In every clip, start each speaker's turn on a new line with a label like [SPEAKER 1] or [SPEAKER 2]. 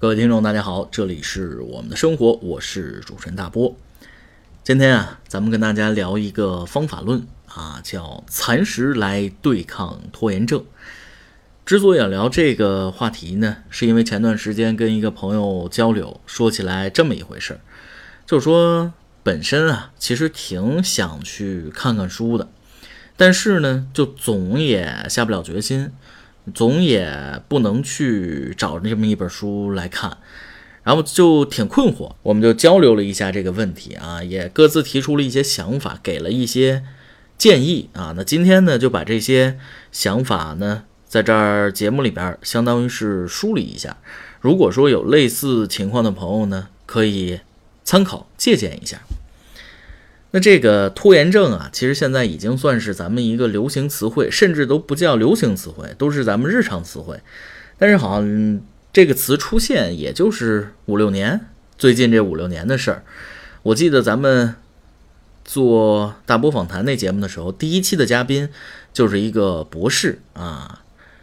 [SPEAKER 1] 各位听众，大家好，这里是我们的生活，我是主持人大波。今天啊，咱们跟大家聊一个方法论啊，叫蚕食来对抗拖延症。之所以要聊这个话题呢，是因为前段时间跟一个朋友交流，说起来这么一回事儿，就是说本身啊，其实挺想去看看书的，但是呢，就总也下不了决心。总也不能去找这么一本书来看，然后就挺困惑。我们就交流了一下这个问题啊，也各自提出了一些想法，给了一些建议啊。那今天呢，就把这些想法呢，在这儿节目里边，相当于是梳理一下。如果说有类似情况的朋友呢，可以参考借鉴一下。那这个拖延症啊，其实现在已经算是咱们一个流行词汇，甚至都不叫流行词汇，都是咱们日常词汇。但是好像这个词出现，也就是五六年，最近这五六年的事儿。我记得咱们做大波访谈那节目的时候，第一期的嘉宾就是一个博士啊，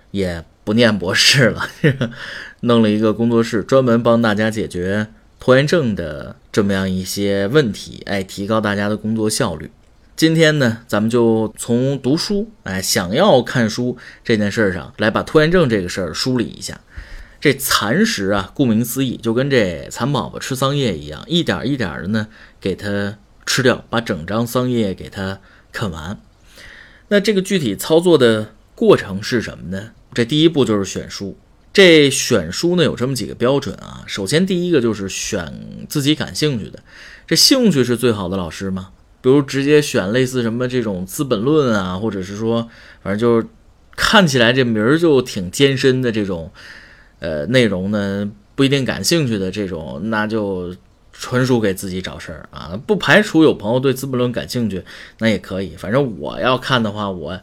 [SPEAKER 1] 也不念博士了，弄了一个工作室，专门帮大家解决。拖延症的这么样一些问题，哎，提高大家的工作效率。今天呢，咱们就从读书，哎，想要看书这件事儿上来把拖延症这个事儿梳理一下。这蚕食啊，顾名思义，就跟这蚕宝宝吃桑叶一样，一点一点的呢给它吃掉，把整张桑叶给它啃完。那这个具体操作的过程是什么呢？这第一步就是选书。这选书呢有这么几个标准啊，首先第一个就是选自己感兴趣的，这兴趣是最好的老师嘛。比如直接选类似什么这种《资本论》啊，或者是说，反正就是看起来这名儿就挺艰深的这种，呃，内容呢不一定感兴趣的这种，那就纯属给自己找事儿啊。不排除有朋友对《资本论》感兴趣，那也可以。反正我要看的话，我。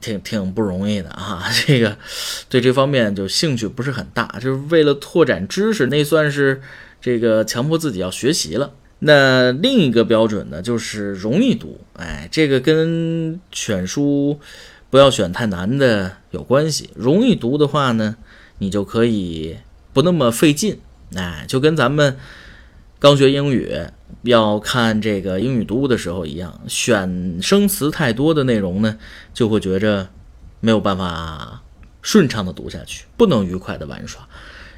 [SPEAKER 1] 挺挺不容易的啊，这个对这方面就兴趣不是很大，就是为了拓展知识，那算是这个强迫自己要学习了。那另一个标准呢，就是容易读，哎，这个跟选书不要选太难的有关系。容易读的话呢，你就可以不那么费劲，哎，就跟咱们。刚学英语要看这个英语读物的时候一样，选生词太多的内容呢，就会觉着没有办法顺畅的读下去，不能愉快的玩耍，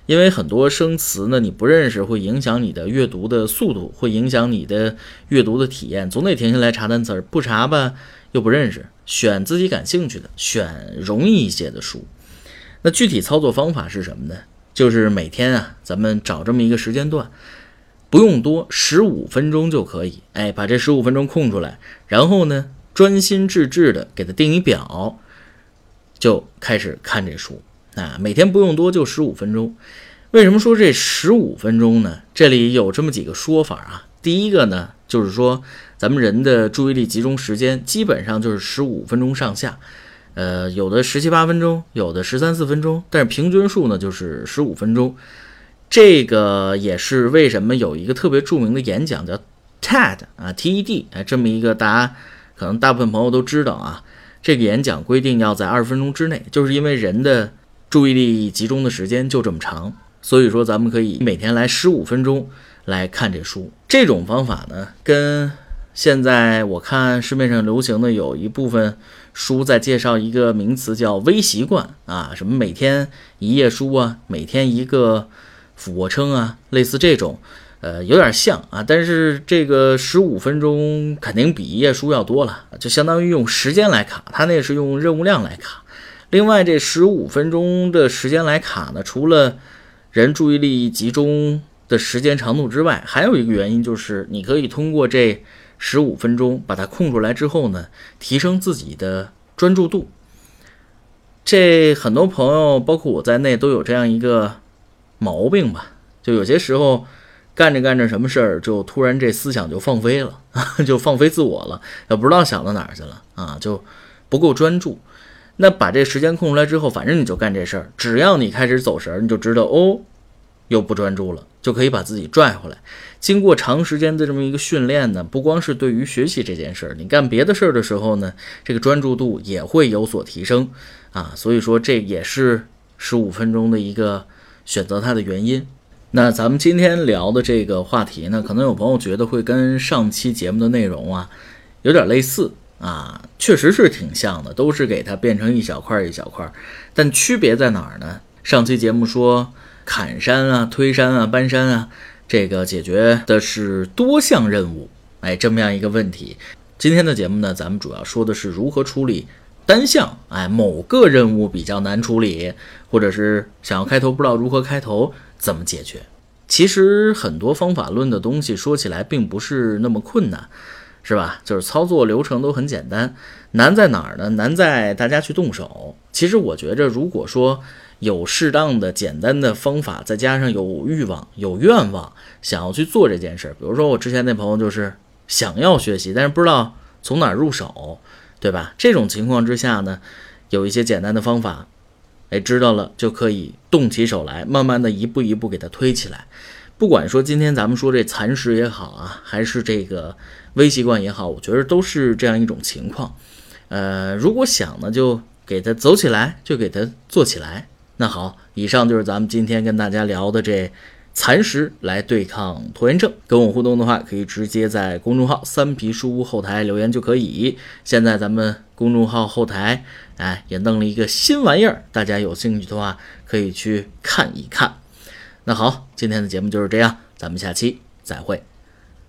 [SPEAKER 1] 因为很多生词呢你不认识，会影响你的阅读的速度，会影响你的阅读的体验，总得停下来查单词儿，不查吧又不认识。选自己感兴趣的，选容易一些的书。那具体操作方法是什么呢？就是每天啊，咱们找这么一个时间段。不用多，十五分钟就可以。哎，把这十五分钟空出来，然后呢，专心致志的给他定一表，就开始看这书。啊，每天不用多，就十五分钟。为什么说这十五分钟呢？这里有这么几个说法啊。第一个呢，就是说咱们人的注意力集中时间基本上就是十五分钟上下。呃，有的十七八分钟，有的十三四分钟，但是平均数呢就是十五分钟。这个也是为什么有一个特别著名的演讲叫 TED 啊，TED 啊，这么一个大家可能大部分朋友都知道啊。这个演讲规定要在二十分钟之内，就是因为人的注意力集中的时间就这么长，所以说咱们可以每天来十五分钟来看这书。这种方法呢，跟现在我看市面上流行的有一部分书在介绍一个名词叫微习惯啊，什么每天一页书啊，每天一个。俯卧撑啊，类似这种，呃，有点像啊，但是这个十五分钟肯定比一页书要多了，就相当于用时间来卡，它那是用任务量来卡。另外，这十五分钟的时间来卡呢，除了人注意力集中的时间长度之外，还有一个原因就是你可以通过这十五分钟把它空出来之后呢，提升自己的专注度。这很多朋友，包括我在内，都有这样一个。毛病吧，就有些时候干着干着什么事儿，就突然这思想就放飞了，就放飞自我了，也不知道想到哪儿去了啊，就不够专注。那把这时间空出来之后，反正你就干这事儿，只要你开始走神儿，你就知道哦，又不专注了，就可以把自己拽回来。经过长时间的这么一个训练呢，不光是对于学习这件事儿，你干别的事儿的时候呢，这个专注度也会有所提升啊。所以说这也是十五分钟的一个。选择它的原因。那咱们今天聊的这个话题呢，可能有朋友觉得会跟上期节目的内容啊有点类似啊，确实是挺像的，都是给它变成一小块一小块，但区别在哪儿呢？上期节目说砍山啊、推山啊、搬山啊，这个解决的是多项任务，哎，这么样一个问题。今天的节目呢，咱们主要说的是如何处理单项，哎，某个任务比较难处理，或者是想要开头不知道如何开头，怎么解决？其实很多方法论的东西说起来并不是那么困难，是吧？就是操作流程都很简单，难在哪儿呢？难在大家去动手。其实我觉着，如果说有适当的简单的方法，再加上有欲望、有愿望，想要去做这件事儿，比如说我之前那朋友就是。想要学习，但是不知道从哪儿入手，对吧？这种情况之下呢，有一些简单的方法，哎，知道了就可以动起手来，慢慢的一步一步给它推起来。不管说今天咱们说这蚕食也好啊，还是这个微习惯也好，我觉得都是这样一种情况。呃，如果想呢，就给它走起来，就给它做起来。那好，以上就是咱们今天跟大家聊的这。蚕食来对抗拖延症，跟我互动的话，可以直接在公众号“三皮书屋”后台留言就可以。现在咱们公众号后台，哎，也弄了一个新玩意儿，大家有兴趣的话可以去看一看。那好，今天的节目就是这样，咱们下期再会。